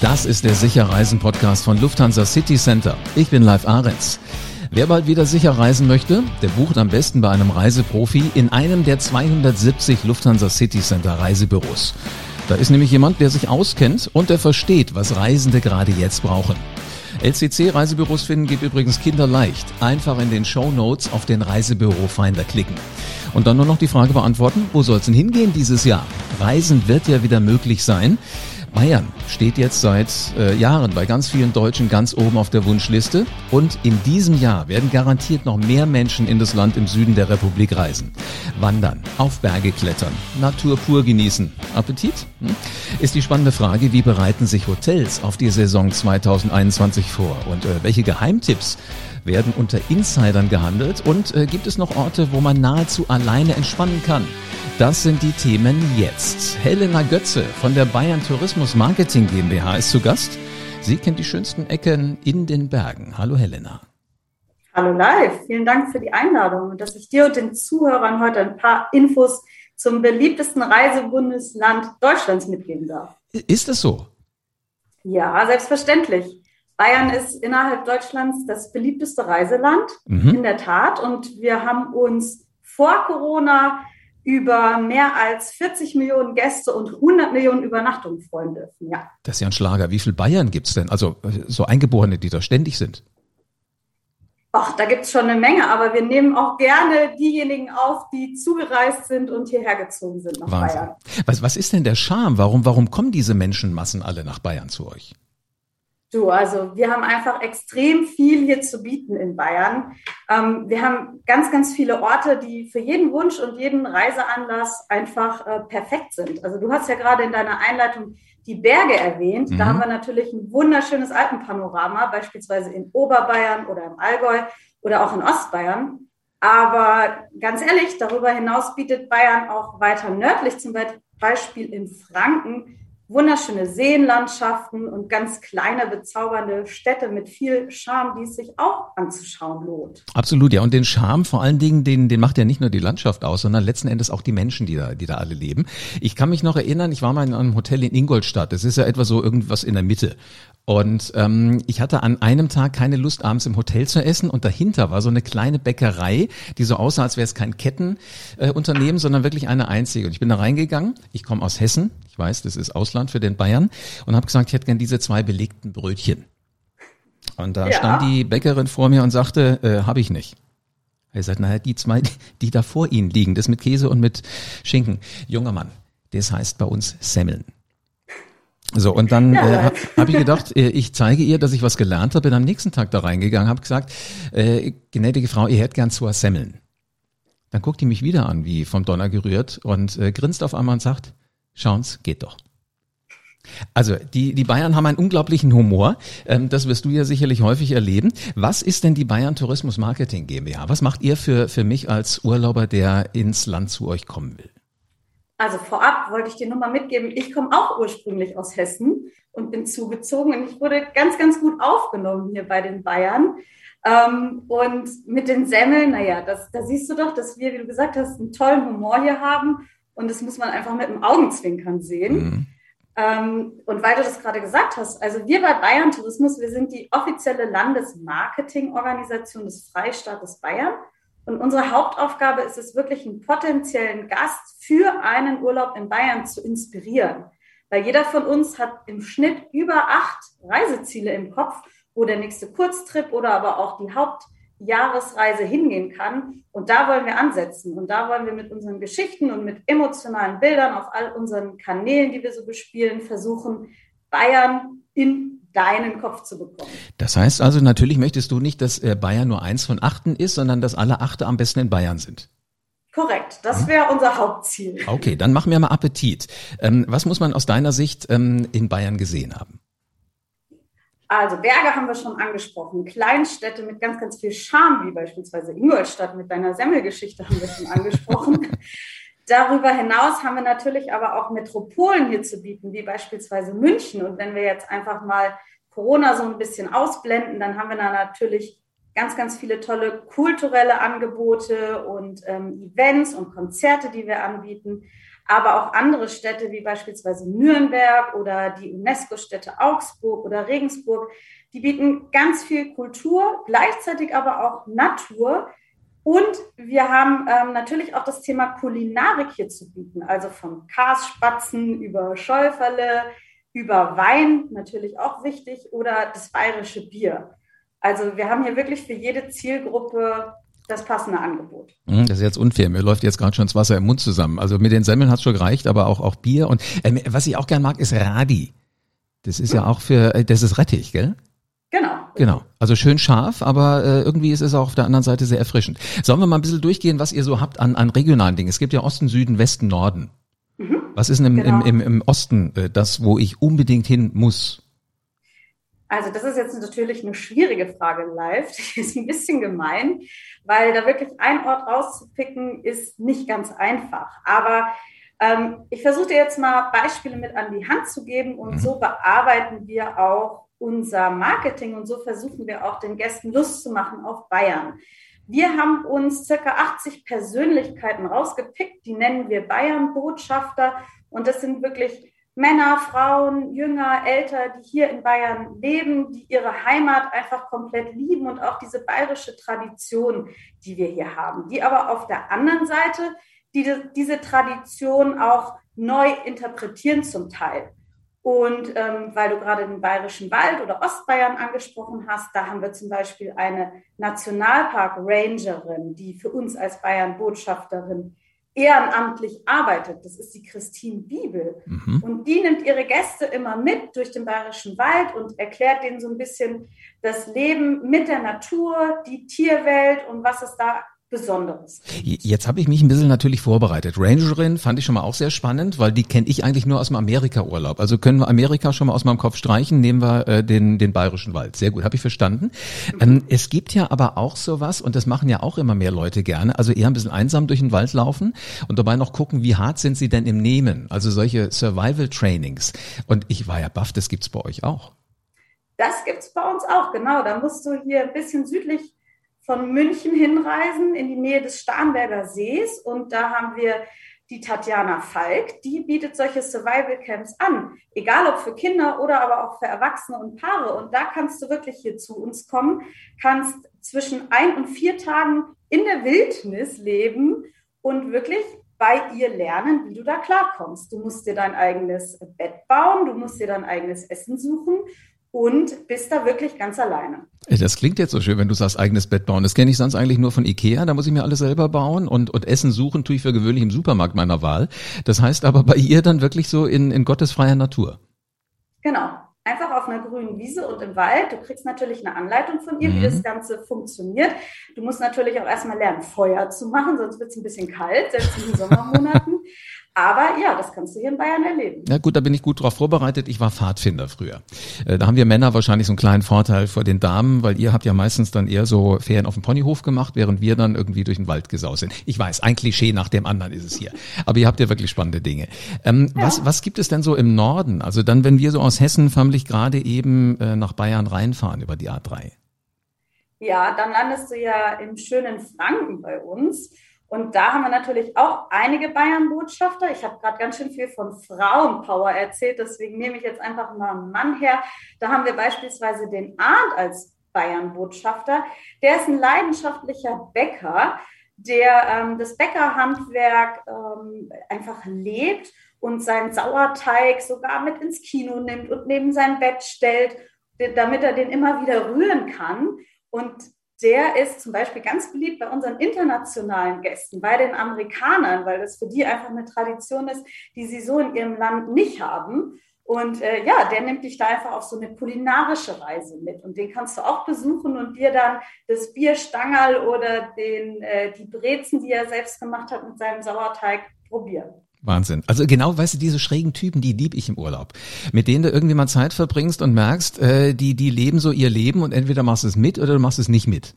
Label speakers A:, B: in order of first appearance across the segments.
A: Das ist der Sicherreisen-Podcast von Lufthansa City Center. Ich bin Live Ahrens. Wer bald wieder sicher reisen möchte, der bucht am besten bei einem Reiseprofi in einem der 270 Lufthansa City Center Reisebüros. Da ist nämlich jemand, der sich auskennt und der versteht, was Reisende gerade jetzt brauchen. LCC Reisebüros finden geht übrigens kinderleicht. Einfach in den Show Notes auf den Reisebüro-Finder klicken. Und dann nur noch die Frage beantworten, wo soll es denn hingehen dieses Jahr? Reisen wird ja wieder möglich sein. Bayern steht jetzt seit äh, Jahren bei ganz vielen Deutschen ganz oben auf der Wunschliste und in diesem Jahr werden garantiert noch mehr Menschen in das Land im Süden der Republik reisen. Wandern, auf Berge klettern, Natur pur genießen. Appetit? Hm? Ist die spannende Frage, wie bereiten sich Hotels auf die Saison 2021 vor und äh, welche Geheimtipps werden unter Insidern gehandelt und äh, gibt es noch Orte, wo man nahezu alleine entspannen kann? Das sind die Themen jetzt. Helena Götze von der Bayern Tourismus Marketing GmbH ist zu Gast. Sie kennt die schönsten Ecken in den Bergen. Hallo Helena.
B: Hallo live. Vielen Dank für die Einladung und dass ich dir und den Zuhörern heute ein paar Infos zum beliebtesten Reisebundesland Deutschlands mitgeben darf.
A: Ist es so?
B: Ja, selbstverständlich. Bayern ist innerhalb Deutschlands das beliebteste Reiseland, mhm. in der Tat. Und wir haben uns vor Corona über mehr als 40 Millionen Gäste und 100 Millionen Übernachtungen freuen dürfen. Ja.
A: Das ist ja ein Schlager. Wie viele Bayern gibt es denn? Also äh, so Eingeborene, die da ständig sind.
B: Ach, da gibt es schon eine Menge, aber wir nehmen auch gerne diejenigen auf, die zugereist sind und hierher gezogen sind nach Wahnsinn. Bayern.
A: Was, was ist denn der Charme? Warum, warum kommen diese Menschenmassen alle nach Bayern zu euch?
B: Du, also wir haben einfach extrem viel hier zu bieten in Bayern. Ähm, wir haben ganz, ganz viele Orte, die für jeden Wunsch und jeden Reiseanlass einfach äh, perfekt sind. Also du hast ja gerade in deiner Einleitung die Berge erwähnt. Mhm. Da haben wir natürlich ein wunderschönes Alpenpanorama, beispielsweise in Oberbayern oder im Allgäu oder auch in Ostbayern. Aber ganz ehrlich, darüber hinaus bietet Bayern auch weiter nördlich, zum Beispiel in Franken, wunderschöne Seenlandschaften und ganz kleine, bezaubernde Städte mit viel Charme, die es sich auch anzuschauen lohnt.
A: Absolut, ja. Und den Charme vor allen Dingen, den, den macht ja nicht nur die Landschaft aus, sondern letzten Endes auch die Menschen, die da, die da alle leben. Ich kann mich noch erinnern, ich war mal in einem Hotel in Ingolstadt. Das ist ja etwa so irgendwas in der Mitte. Und ähm, ich hatte an einem Tag keine Lust, abends im Hotel zu essen. Und dahinter war so eine kleine Bäckerei, die so aussah, als wäre es kein Kettenunternehmen, äh, sondern wirklich eine einzige. Und ich bin da reingegangen. Ich komme aus Hessen. Ich weiß, das ist Ausland für den Bayern. Und habe gesagt, ich hätte gern diese zwei belegten Brötchen. Und da ja. stand die Bäckerin vor mir und sagte, äh, habe ich nicht. Er sagt, naja, die zwei, die da vor Ihnen liegen, das mit Käse und mit Schinken. Junger Mann, das heißt bei uns Semmeln. So, und dann ja. äh, habe hab ich gedacht, äh, ich zeige ihr, dass ich was gelernt habe, bin am nächsten Tag da reingegangen, habe gesagt, äh, gnädige Frau, ihr hättet gern zwei Semmeln. Dann guckt die mich wieder an, wie vom Donner gerührt und äh, grinst auf einmal und sagt, schauen's, geht doch. Also die, die Bayern haben einen unglaublichen Humor. Ähm, das wirst du ja sicherlich häufig erleben. Was ist denn die Bayern Tourismus Marketing GmbH? Was macht ihr für, für mich als Urlauber, der ins Land zu euch kommen will?
B: Also vorab wollte ich dir nur mal mitgeben, ich komme auch ursprünglich aus Hessen und bin zugezogen und ich wurde ganz, ganz gut aufgenommen hier bei den Bayern. Ähm, und mit den Semmeln, naja, das, da siehst du doch, dass wir, wie du gesagt hast, einen tollen Humor hier haben und das muss man einfach mit dem Augenzwinkern sehen. Mhm. Ähm, und weil du das gerade gesagt hast, also wir bei Bayern Tourismus, wir sind die offizielle Landesmarketingorganisation des Freistaates Bayern. Und unsere Hauptaufgabe ist es wirklich, einen potenziellen Gast für einen Urlaub in Bayern zu inspirieren. Weil jeder von uns hat im Schnitt über acht Reiseziele im Kopf, wo der nächste Kurztrip oder aber auch die Hauptjahresreise hingehen kann. Und da wollen wir ansetzen. Und da wollen wir mit unseren Geschichten und mit emotionalen Bildern auf all unseren Kanälen, die wir so bespielen, versuchen, Bayern in deinen Kopf zu bekommen.
A: Das heißt also, natürlich möchtest du nicht, dass äh, Bayern nur eins von achten ist, sondern dass alle Achte am besten in Bayern sind.
B: Korrekt, das wäre unser Hauptziel.
A: Okay, dann machen wir mal Appetit. Ähm, was muss man aus deiner Sicht ähm, in Bayern gesehen haben?
B: Also Berge haben wir schon angesprochen, Kleinstädte mit ganz, ganz viel Charme, wie beispielsweise Ingolstadt mit deiner Semmelgeschichte haben wir schon angesprochen. Darüber hinaus haben wir natürlich aber auch Metropolen hier zu bieten, wie beispielsweise München. Und wenn wir jetzt einfach mal Corona so ein bisschen ausblenden, dann haben wir da natürlich ganz, ganz viele tolle kulturelle Angebote und ähm, Events und Konzerte, die wir anbieten. aber auch andere Städte wie beispielsweise Nürnberg oder die UNESCO-Städte Augsburg oder Regensburg, die bieten ganz viel Kultur, gleichzeitig aber auch Natur. Und wir haben ähm, natürlich auch das Thema Kulinarik hier zu bieten, also von Kasspatzen über Schäuferle, über Wein, natürlich auch wichtig, oder das bayerische Bier. Also wir haben hier wirklich für jede Zielgruppe das passende Angebot.
A: Hm, das ist jetzt unfair. Mir läuft jetzt gerade schon das Wasser im Mund zusammen. Also mit den Semmeln hat es schon gereicht, aber auch, auch Bier. Und äh, was ich auch gern mag, ist Radi. Das ist ja auch für, äh, das ist Rettich, gell?
B: Genau.
A: Also schön scharf, aber äh, irgendwie ist es auch auf der anderen Seite sehr erfrischend. Sollen wir mal ein bisschen durchgehen, was ihr so habt an, an regionalen Dingen? Es gibt ja Osten, Süden, Westen, Norden. Mhm. Was ist denn im, genau. im, im, im Osten äh, das, wo ich unbedingt hin muss?
B: Also das ist jetzt natürlich eine schwierige Frage live. Die ist ein bisschen gemein, weil da wirklich ein Ort rauszupicken ist nicht ganz einfach. Aber ähm, ich versuche dir jetzt mal Beispiele mit an die Hand zu geben und mhm. so bearbeiten wir auch unser Marketing und so versuchen wir auch den Gästen Lust zu machen auf Bayern. Wir haben uns circa 80 Persönlichkeiten rausgepickt, die nennen wir Bayern-Botschafter und das sind wirklich Männer, Frauen, Jünger, Älter, die hier in Bayern leben, die ihre Heimat einfach komplett lieben und auch diese bayerische Tradition, die wir hier haben, die aber auf der anderen Seite die, diese Tradition auch neu interpretieren zum Teil. Und ähm, weil du gerade den Bayerischen Wald oder Ostbayern angesprochen hast, da haben wir zum Beispiel eine Nationalpark-Rangerin, die für uns als Bayern-Botschafterin ehrenamtlich arbeitet. Das ist die Christine Bibel. Mhm. Und die nimmt ihre Gäste immer mit durch den Bayerischen Wald und erklärt denen so ein bisschen das Leben mit der Natur, die Tierwelt und was es da Besonderes.
A: Jetzt habe ich mich ein bisschen natürlich vorbereitet. Rangerin fand ich schon mal auch sehr spannend, weil die kenne ich eigentlich nur aus dem Amerika-Urlaub. Also können wir Amerika schon mal aus meinem Kopf streichen, nehmen wir äh, den, den Bayerischen Wald. Sehr gut, habe ich verstanden. Ähm, es gibt ja aber auch sowas, und das machen ja auch immer mehr Leute gerne, also eher ein bisschen einsam durch den Wald laufen und dabei noch gucken, wie hart sind sie denn im Nehmen. Also solche Survival-Trainings. Und ich war ja baff, das gibt's bei euch auch.
B: Das gibt's bei uns auch, genau. Da musst du hier ein bisschen südlich von München hinreisen in die Nähe des Starnberger Sees und da haben wir die Tatjana Falk, die bietet solche Survival Camps an, egal ob für Kinder oder aber auch für Erwachsene und Paare. Und da kannst du wirklich hier zu uns kommen, kannst zwischen ein und vier Tagen in der Wildnis leben und wirklich bei ihr lernen, wie du da klarkommst. Du musst dir dein eigenes Bett bauen, du musst dir dein eigenes Essen suchen und bist da wirklich ganz alleine.
A: Das klingt jetzt so schön, wenn du sagst, eigenes Bett bauen. Das kenne ich sonst eigentlich nur von Ikea. Da muss ich mir alles selber bauen und, und Essen suchen tue ich für gewöhnlich im Supermarkt meiner Wahl. Das heißt aber bei ihr dann wirklich so in, in Gottes freier Natur.
B: Genau. Einfach auf einer grünen Wiese und im Wald. Du kriegst natürlich eine Anleitung von ihr, mhm. wie das Ganze funktioniert. Du musst natürlich auch erstmal lernen, Feuer zu machen, sonst wird es ein bisschen kalt, selbst in den Sommermonaten. Aber ja, das kannst du hier in Bayern erleben.
A: Ja gut, da bin ich gut drauf vorbereitet. Ich war Pfadfinder früher. Äh, da haben wir Männer wahrscheinlich so einen kleinen Vorteil vor den Damen, weil ihr habt ja meistens dann eher so Ferien auf dem Ponyhof gemacht, während wir dann irgendwie durch den Wald gesaust sind. Ich weiß, ein Klischee nach dem anderen ist es hier. Aber ihr habt ja wirklich spannende Dinge. Ähm, ja. was, was gibt es denn so im Norden? Also dann, wenn wir so aus Hessen förmlich gerade eben äh, nach Bayern reinfahren über die A3.
B: Ja, dann landest du ja im schönen Franken bei uns. Und da haben wir natürlich auch einige Bayern-Botschafter. Ich habe gerade ganz schön viel von Frauenpower erzählt, deswegen nehme ich jetzt einfach mal einen Mann her. Da haben wir beispielsweise den Arndt als Bayern-Botschafter. Der ist ein leidenschaftlicher Bäcker, der ähm, das Bäckerhandwerk ähm, einfach lebt und seinen Sauerteig sogar mit ins Kino nimmt und neben sein Bett stellt, damit er den immer wieder rühren kann. Und der ist zum Beispiel ganz beliebt bei unseren internationalen Gästen, bei den Amerikanern, weil das für die einfach eine Tradition ist, die sie so in ihrem Land nicht haben. Und äh, ja, der nimmt dich da einfach auf so eine kulinarische Reise mit. Und den kannst du auch besuchen und dir dann das Bierstangerl oder den, äh, die Brezen, die er selbst gemacht hat mit seinem Sauerteig, probieren.
A: Wahnsinn. Also genau, weißt du, diese schrägen Typen, die lieb ich im Urlaub. Mit denen du irgendwie mal Zeit verbringst und merkst, äh, die, die leben so ihr Leben und entweder machst du es mit oder du machst es nicht mit.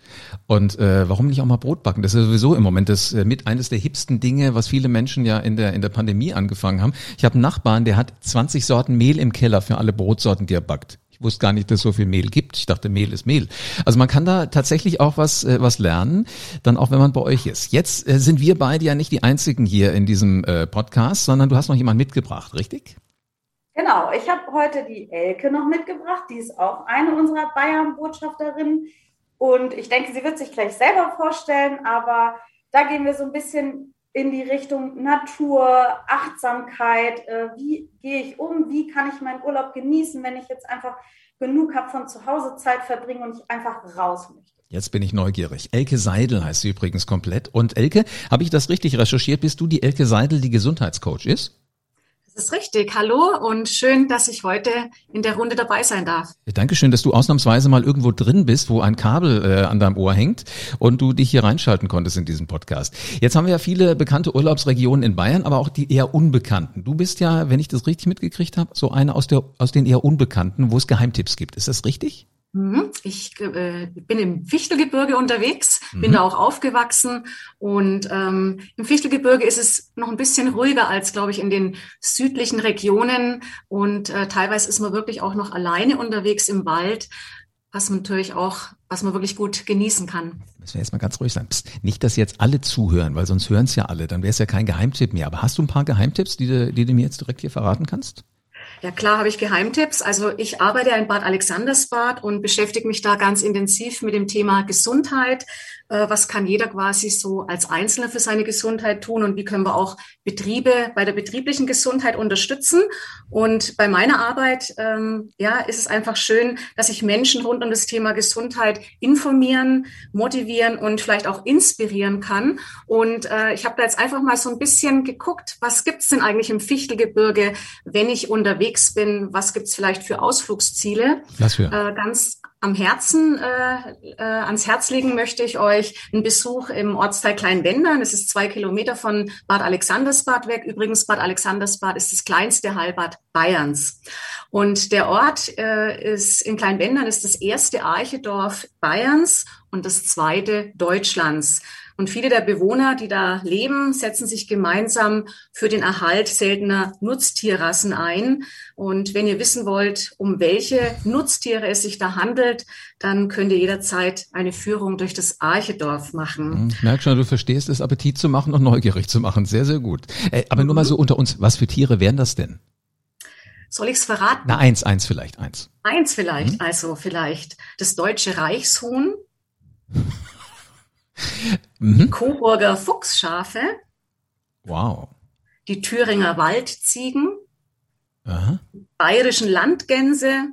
A: Und äh, warum nicht auch mal Brot backen? Das ist sowieso im Moment das äh, mit eines der hipsten Dinge, was viele Menschen ja in der, in der Pandemie angefangen haben. Ich habe einen Nachbarn, der hat 20 Sorten Mehl im Keller für alle Brotsorten, die er backt. Ich wusste gar nicht, dass es so viel Mehl gibt. Ich dachte, Mehl ist Mehl. Also man kann da tatsächlich auch was, äh, was lernen, dann auch wenn man bei euch ist. Jetzt äh, sind wir beide ja nicht die einzigen hier in diesem äh, Podcast, sondern du hast noch jemanden mitgebracht, richtig?
B: Genau, ich habe heute die Elke noch mitgebracht. Die ist auch eine unserer Bayern-Botschafterinnen. Und ich denke, sie wird sich gleich selber vorstellen, aber da gehen wir so ein bisschen in die Richtung Natur, Achtsamkeit. Äh, wie gehe ich um? Wie kann ich meinen Urlaub genießen, wenn ich jetzt einfach genug habe von zu Hause Zeit verbringen und ich einfach raus möchte?
A: Jetzt bin ich neugierig. Elke Seidel heißt sie übrigens komplett. Und Elke, habe ich das richtig recherchiert? Bist du die Elke Seidel, die Gesundheitscoach ist?
C: Das ist richtig. Hallo und schön, dass ich heute in der Runde dabei sein darf.
A: Dankeschön, dass du ausnahmsweise mal irgendwo drin bist, wo ein Kabel äh, an deinem Ohr hängt und du dich hier reinschalten konntest in diesen Podcast. Jetzt haben wir ja viele bekannte Urlaubsregionen in Bayern, aber auch die eher unbekannten. Du bist ja, wenn ich das richtig mitgekriegt habe, so eine aus, aus den eher unbekannten, wo es Geheimtipps gibt. Ist das richtig?
C: Mhm. Ich äh, bin im Fichtelgebirge unterwegs, bin mhm. da auch aufgewachsen und ähm, im Fichtelgebirge ist es noch ein bisschen ruhiger als, glaube ich, in den südlichen Regionen und äh, teilweise ist man wirklich auch noch alleine unterwegs im Wald, was man natürlich auch, was man wirklich gut genießen kann.
A: Müssen wir jetzt mal ganz ruhig sein. Psst, nicht, dass jetzt alle zuhören, weil sonst hören es ja alle, dann wäre es ja kein Geheimtipp mehr. Aber hast du ein paar Geheimtipps, die du, die du mir jetzt direkt hier verraten kannst?
C: Ja, klar habe ich Geheimtipps. Also ich arbeite in Bad Alexandersbad und beschäftige mich da ganz intensiv mit dem Thema Gesundheit. Äh, was kann jeder quasi so als Einzelner für seine Gesundheit tun und wie können wir auch Betriebe bei der betrieblichen Gesundheit unterstützen. Und bei meiner Arbeit ähm, ja, ist es einfach schön, dass sich Menschen rund um das Thema Gesundheit informieren, motivieren und vielleicht auch inspirieren kann. Und äh, ich habe da jetzt einfach mal so ein bisschen geguckt, was gibt's denn eigentlich im Fichtelgebirge, wenn ich unterwegs bin? Was gibt's vielleicht für Ausflugsziele?
A: Was für?
C: Äh, ganz am Herzen, äh, äh, ans Herz legen möchte ich euch einen Besuch im Ortsteil Kleinwendern. Es ist zwei Kilometer von Bad Alexandersbad weg. Übrigens, Bad Alexandersbad ist das kleinste Heilbad Bayerns. Und der Ort äh, ist in Kleinwendern ist das erste Archedorf Bayerns und das zweite Deutschlands. Und viele der Bewohner, die da leben, setzen sich gemeinsam für den Erhalt seltener Nutztierrassen ein. Und wenn ihr wissen wollt, um welche Nutztiere es sich da handelt, dann könnt ihr jederzeit eine Führung durch das Archedorf machen.
A: Ich merke schon, du verstehst es, Appetit zu machen und neugierig zu machen. Sehr, sehr gut. Äh, aber nur mal so unter uns, was für Tiere wären das denn?
C: Soll ich es verraten?
A: Na, eins, eins vielleicht, eins.
C: Eins vielleicht, mhm. also vielleicht das deutsche Reichshuhn. mhm. die Coburger Fuchsschafe,
A: wow.
C: die Thüringer Waldziegen, Aha. bayerischen Landgänse,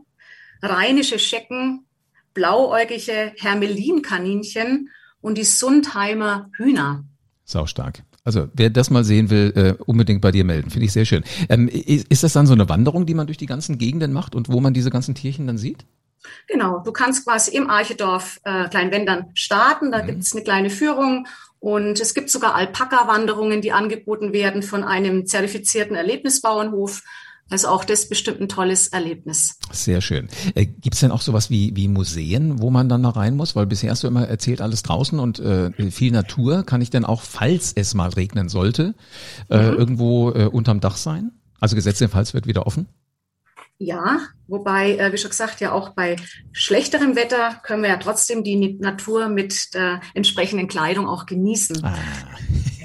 C: rheinische Schecken, blauäugige Hermelinkaninchen und die Sundheimer Hühner.
A: Sau stark. Also wer das mal sehen will, äh, unbedingt bei dir melden. Finde ich sehr schön. Ähm, ist, ist das dann so eine Wanderung, die man durch die ganzen Gegenden macht und wo man diese ganzen Tierchen dann sieht?
C: Genau, du kannst quasi im Archedorf äh, Kleinwendern starten. Da mhm. gibt es eine kleine Führung und es gibt sogar Alpaka-Wanderungen, die angeboten werden von einem zertifizierten Erlebnisbauernhof. Also auch das bestimmt ein tolles Erlebnis.
A: Sehr schön. Äh, Gibt es denn auch sowas wie, wie Museen, wo man dann da rein muss? Weil bisher hast du immer erzählt, alles draußen und äh, viel Natur. Kann ich denn auch, falls es mal regnen sollte, äh, mhm. irgendwo äh, unterm Dach sein? Also gesetztenfalls wird wieder offen?
C: Ja, wobei, äh, wie schon gesagt, ja auch bei schlechterem Wetter können wir ja trotzdem die Natur mit der entsprechenden Kleidung auch genießen. Ah.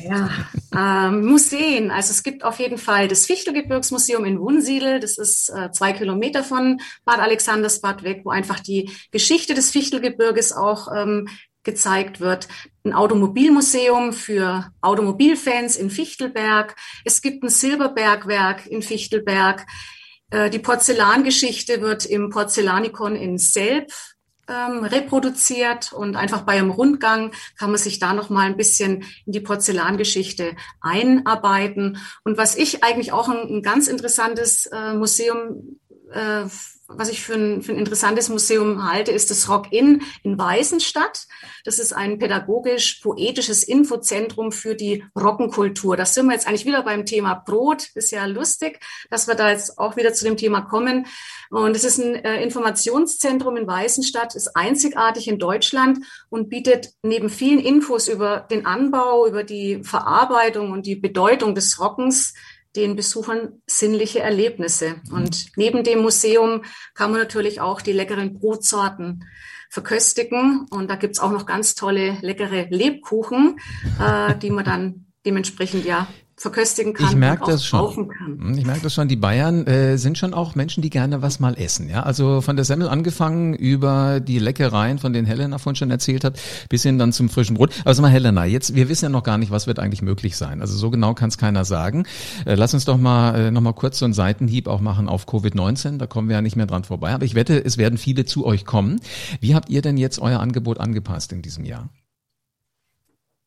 C: Ja, ähm, Museen. Also es gibt auf jeden Fall das Fichtelgebirgsmuseum in Wunsiedel. Das ist äh, zwei Kilometer von Bad Alexandersbad weg, wo einfach die Geschichte des Fichtelgebirges auch ähm, gezeigt wird. Ein Automobilmuseum für Automobilfans in Fichtelberg. Es gibt ein Silberbergwerk in Fichtelberg. Äh, die Porzellangeschichte wird im Porzellanikon in Selb ähm, reproduziert und einfach bei einem Rundgang kann man sich da noch mal ein bisschen in die Porzellangeschichte einarbeiten. Und was ich eigentlich auch ein, ein ganz interessantes äh, Museum äh, was ich für ein, für ein interessantes Museum halte, ist das Rock-In in Weißenstadt. Das ist ein pädagogisch-poetisches Infozentrum für die Rockenkultur. Da sind wir jetzt eigentlich wieder beim Thema Brot. Ist ja lustig, dass wir da jetzt auch wieder zu dem Thema kommen. Und es ist ein äh, Informationszentrum in Weißenstadt, ist einzigartig in Deutschland und bietet neben vielen Infos über den Anbau, über die Verarbeitung und die Bedeutung des Rockens den Besuchern sinnliche Erlebnisse. Und neben dem Museum kann man natürlich auch die leckeren Brotsorten verköstigen. Und da gibt's auch noch ganz tolle, leckere Lebkuchen, äh, die man dann dementsprechend ja verköstigen kann.
A: Ich merke das schon. Hm, ich merke das schon. Die Bayern äh, sind schon auch Menschen, die gerne was mal essen. Ja, also von der Semmel angefangen über die Leckereien, von denen Helena vorhin schon erzählt hat, bis hin dann zum frischen Brot. Also mal Helena, jetzt wir wissen ja noch gar nicht, was wird eigentlich möglich sein. Also so genau kann es keiner sagen. Äh, lass uns doch mal äh, noch mal kurz so einen Seitenhieb auch machen auf Covid-19. Da kommen wir ja nicht mehr dran vorbei. Aber ich wette, es werden viele zu euch kommen. Wie habt ihr denn jetzt euer Angebot angepasst in diesem Jahr?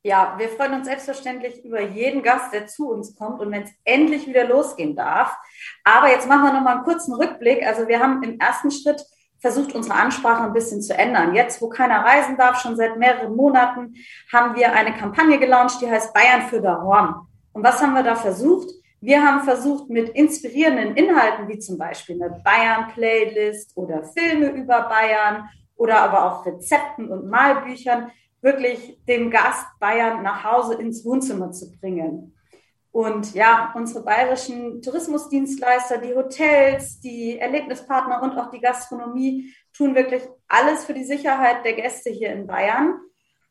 B: Ja, wir freuen uns selbstverständlich über jeden Gast, der zu uns kommt und wenn es endlich wieder losgehen darf. Aber jetzt machen wir noch mal einen kurzen Rückblick. Also wir haben im ersten Schritt versucht, unsere Ansprache ein bisschen zu ändern. Jetzt, wo keiner reisen darf, schon seit mehreren Monaten, haben wir eine Kampagne gelauncht, die heißt Bayern für Daron. Und was haben wir da versucht? Wir haben versucht, mit inspirierenden Inhalten, wie zum Beispiel eine Bayern-Playlist oder Filme über Bayern oder aber auch Rezepten und Malbüchern, wirklich dem Gast Bayern nach Hause ins Wohnzimmer zu bringen. Und ja, unsere bayerischen Tourismusdienstleister, die Hotels, die Erlebnispartner und auch die Gastronomie tun wirklich alles für die Sicherheit der Gäste hier in Bayern.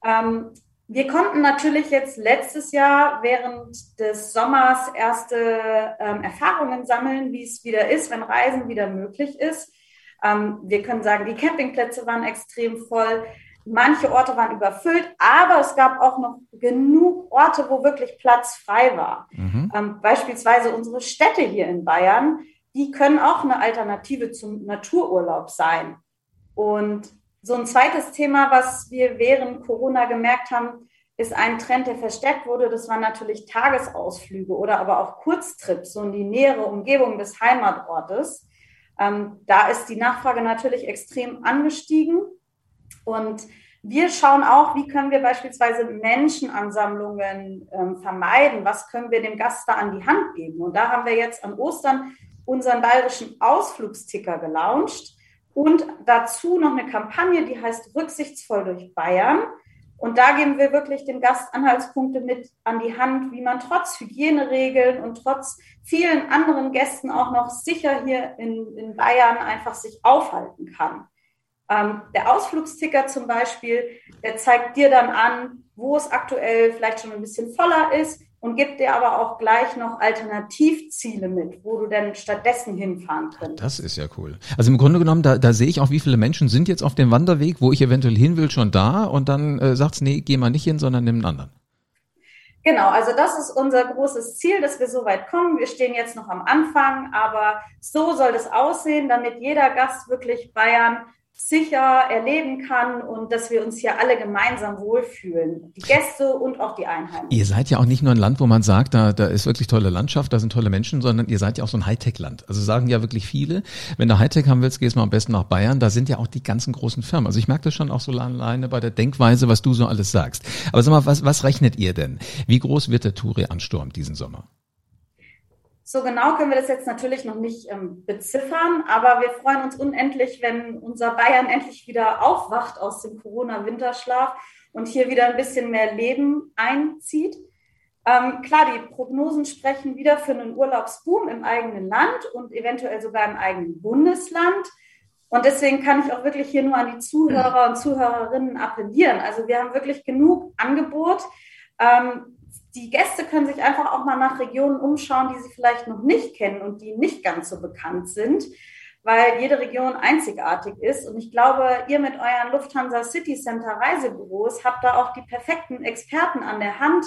B: Ähm, wir konnten natürlich jetzt letztes Jahr während des Sommers erste ähm, Erfahrungen sammeln, wie es wieder ist, wenn Reisen wieder möglich ist. Ähm, wir können sagen, die Campingplätze waren extrem voll. Manche Orte waren überfüllt, aber es gab auch noch genug Orte, wo wirklich Platz frei war. Mhm. Ähm, beispielsweise unsere Städte hier in Bayern, die können auch eine Alternative zum Natururlaub sein. Und so ein zweites Thema, was wir während Corona gemerkt haben, ist ein Trend, der verstärkt wurde. Das waren natürlich Tagesausflüge oder aber auch Kurztrips, so in die nähere Umgebung des Heimatortes. Ähm, da ist die Nachfrage natürlich extrem angestiegen. Und wir schauen auch, wie können wir beispielsweise Menschenansammlungen ähm, vermeiden? Was können wir dem Gast da an die Hand geben? Und da haben wir jetzt an Ostern unseren bayerischen Ausflugsticker gelauncht und dazu noch eine Kampagne, die heißt Rücksichtsvoll durch Bayern. Und da geben wir wirklich dem Gast Anhaltspunkte mit an die Hand, wie man trotz Hygieneregeln und trotz vielen anderen Gästen auch noch sicher hier in, in Bayern einfach sich aufhalten kann. Ähm, der Ausflugsticker zum Beispiel, der zeigt dir dann an, wo es aktuell vielleicht schon ein bisschen voller ist und gibt dir aber auch gleich noch Alternativziele mit, wo du dann stattdessen hinfahren könntest.
A: Das ist ja cool. Also im Grunde genommen, da, da sehe ich auch, wie viele Menschen sind jetzt auf dem Wanderweg, wo ich eventuell hin will, schon da und dann äh, sagt's, nee, geh mal nicht hin, sondern nimm einen anderen.
B: Genau, also das ist unser großes Ziel, dass wir so weit kommen. Wir stehen jetzt noch am Anfang, aber so soll das aussehen, damit jeder Gast wirklich Bayern sicher erleben kann und dass wir uns hier alle gemeinsam wohlfühlen. Die Gäste und auch die Einheimischen.
A: Ihr seid ja auch nicht nur ein Land, wo man sagt, da, da ist wirklich tolle Landschaft, da sind tolle Menschen, sondern ihr seid ja auch so ein Hightech-Land. Also sagen ja wirklich viele, wenn du Hightech haben willst, gehst du mal am besten nach Bayern. Da sind ja auch die ganzen großen Firmen. Also ich merke das schon auch so alleine bei der Denkweise, was du so alles sagst. Aber sag mal, was, was rechnet ihr denn? Wie groß wird der Touri-Ansturm diesen Sommer?
B: So genau können wir das jetzt natürlich noch nicht ähm, beziffern, aber wir freuen uns unendlich, wenn unser Bayern endlich wieder aufwacht aus dem Corona-Winterschlaf und hier wieder ein bisschen mehr Leben einzieht. Ähm, klar, die Prognosen sprechen wieder für einen Urlaubsboom im eigenen Land und eventuell sogar im eigenen Bundesland. Und deswegen kann ich auch wirklich hier nur an die Zuhörer und Zuhörerinnen appellieren. Also wir haben wirklich genug Angebot. Ähm, die Gäste können sich einfach auch mal nach Regionen umschauen, die sie vielleicht noch nicht kennen und die nicht ganz so bekannt sind, weil jede Region einzigartig ist. Und ich glaube, ihr mit euren Lufthansa City Center Reisebüros habt da auch die perfekten Experten an der Hand,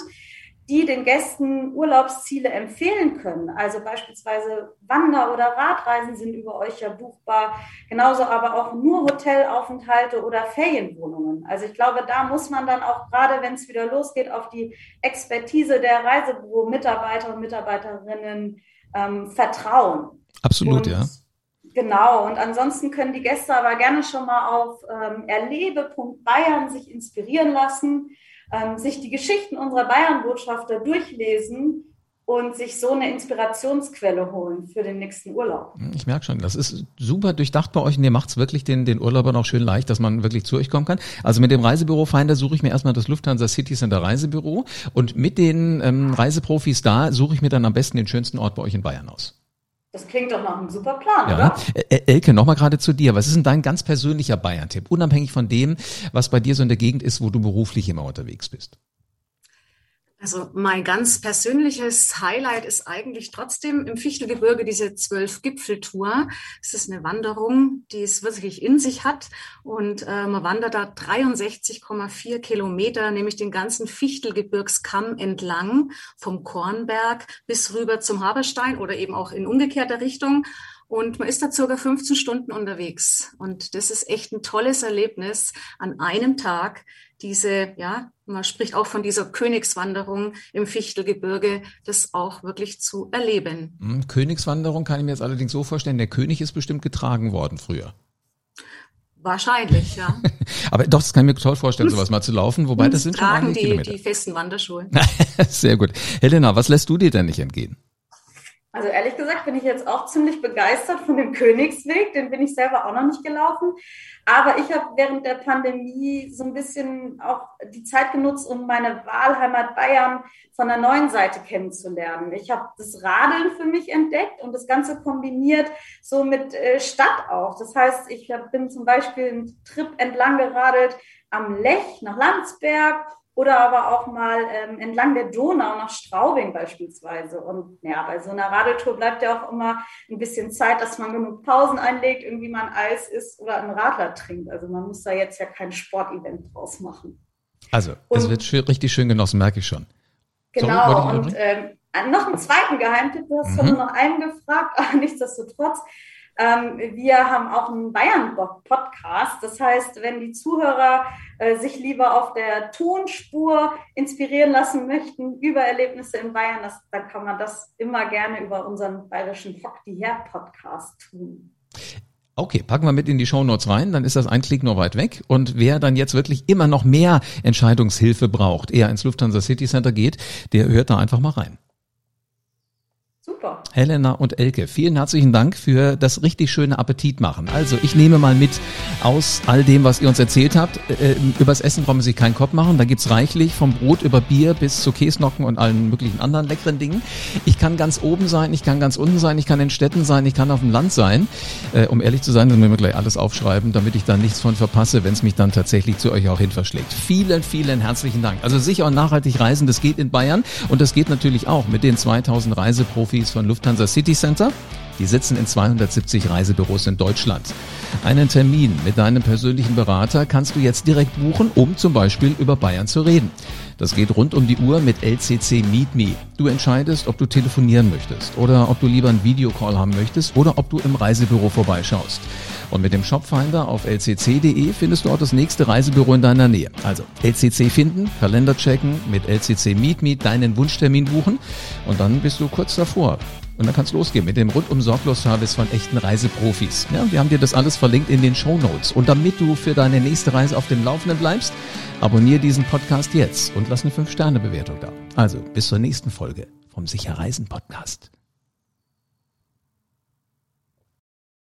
B: die den Gästen Urlaubsziele empfehlen können. Also beispielsweise Wander- oder Radreisen sind über euch ja buchbar, genauso aber auch nur Hotelaufenthalte oder Ferienwohnungen. Also ich glaube, da muss man dann auch gerade, wenn es wieder losgeht, auf die Expertise der Reisebüro-Mitarbeiter und Mitarbeiterinnen ähm, vertrauen.
A: Absolut, und, ja.
B: Genau, und ansonsten können die Gäste aber gerne schon mal auf ähm, erlebe.bayern sich inspirieren lassen ähm, sich die Geschichten unserer Bayern-Botschafter durchlesen und sich so eine Inspirationsquelle holen für den nächsten Urlaub.
A: Ich merke schon, das ist super durchdacht bei euch und ihr macht es wirklich den, den Urlaubern auch schön leicht, dass man wirklich zu euch kommen kann. Also mit dem Reisebüro Finder suche ich mir erstmal das Lufthansa City Center Reisebüro und mit den ähm, Reiseprofis da suche ich mir dann am besten den schönsten Ort bei euch in Bayern aus.
B: Das klingt doch nach einem super Plan,
A: ja.
B: oder?
A: Elke, nochmal gerade zu dir. Was ist denn dein ganz persönlicher Bayern-Tipp? Unabhängig von dem, was bei dir so in der Gegend ist, wo du beruflich immer unterwegs bist.
C: Also mein ganz persönliches Highlight ist eigentlich trotzdem im Fichtelgebirge diese zwölf Gipfeltour. Es ist eine Wanderung, die es wirklich in sich hat und äh, man wandert da 63,4 Kilometer, nämlich den ganzen Fichtelgebirgskamm entlang vom Kornberg bis rüber zum Haberstein oder eben auch in umgekehrter Richtung. Und man ist da circa 15 Stunden unterwegs. Und das ist echt ein tolles Erlebnis an einem Tag. Diese, ja, man spricht auch von dieser Königswanderung im Fichtelgebirge, das auch wirklich zu erleben.
A: Hm, Königswanderung kann ich mir jetzt allerdings so vorstellen, der König ist bestimmt getragen worden früher.
C: Wahrscheinlich, ja.
A: Aber doch, das kann ich mir toll vorstellen, sowas mal zu laufen, wobei das sind schon einige
C: die,
A: Kilometer.
C: die festen Wanderschuhe.
A: Sehr gut. Helena, was lässt du dir denn nicht entgehen?
B: Also ehrlich gesagt bin ich jetzt auch ziemlich begeistert von dem Königsweg. Den bin ich selber auch noch nicht gelaufen. Aber ich habe während der Pandemie so ein bisschen auch die Zeit genutzt, um meine Wahlheimat Bayern von der neuen Seite kennenzulernen. Ich habe das Radeln für mich entdeckt und das Ganze kombiniert so mit äh, Stadt auch. Das heißt, ich bin zum Beispiel einen Trip entlang geradelt am Lech nach Landsberg oder aber auch mal ähm, entlang der Donau nach Straubing beispielsweise. Und ja, bei so einer Radeltour bleibt ja auch immer ein bisschen Zeit, dass man genug Pausen einlegt, irgendwie mal ein Eis isst oder einen Radler trinkt. Also man muss da jetzt ja kein Sportevent draus machen.
A: Also, es wird schön, richtig schön genossen, merke ich schon.
B: Genau, Sorry, und ähm, noch einen zweiten Geheimtipp, du hast mhm. nur noch einen gefragt, aber nichtsdestotrotz. Ähm, wir haben auch einen Bayern-Podcast. Das heißt, wenn die Zuhörer äh, sich lieber auf der Tonspur inspirieren lassen möchten über Erlebnisse in Bayern, das, dann kann man das immer gerne über unseren bayerischen Fock die Her Podcast tun.
A: Okay, packen wir mit in die Shownotes rein, dann ist das ein Klick nur weit weg. Und wer dann jetzt wirklich immer noch mehr Entscheidungshilfe braucht, eher ins Lufthansa City Center geht, der hört da einfach mal rein.
B: Super.
A: Helena und Elke, vielen herzlichen Dank für das richtig schöne Appetit machen. Also ich nehme mal mit aus all dem, was ihr uns erzählt habt. Äh, übers Essen brauchen wir sich keinen Kopf machen. Da gibt's reichlich vom Brot über Bier bis zu Käsnocken und allen möglichen anderen leckeren Dingen. Ich kann ganz oben sein, ich kann ganz unten sein, ich kann in Städten sein, ich kann auf dem Land sein. Äh, um ehrlich zu sein, dann müssen wir gleich alles aufschreiben, damit ich da nichts von verpasse, wenn es mich dann tatsächlich zu euch auch hin verschlägt. Vielen, vielen herzlichen Dank. Also sicher und nachhaltig reisen, das geht in Bayern und das geht natürlich auch mit den 2000 Reiseprofis von Lufthansa City Center. Die sitzen in 270 Reisebüros in Deutschland. Einen Termin mit deinem persönlichen Berater kannst du jetzt direkt buchen, um zum Beispiel über Bayern zu reden. Das geht rund um die Uhr mit LCC Meet Me. Du entscheidest, ob du telefonieren möchtest oder ob du lieber einen Videocall haben möchtest oder ob du im Reisebüro vorbeischaust. Und mit dem Shopfinder auf lcc.de findest du auch das nächste Reisebüro in deiner Nähe. Also LCC finden, Kalender checken, mit LCC Meet Me deinen Wunschtermin buchen und dann bist du kurz davor. Und dann kann es losgehen mit dem rundum sorglos Service von echten Reiseprofis. Ja, wir haben dir das alles verlinkt in den Show Notes. Und damit du für deine nächste Reise auf dem Laufenden bleibst, abonniere diesen Podcast jetzt und lass eine 5-Sterne-Bewertung da. Also bis zur nächsten Folge vom Sicher Reisen Podcast.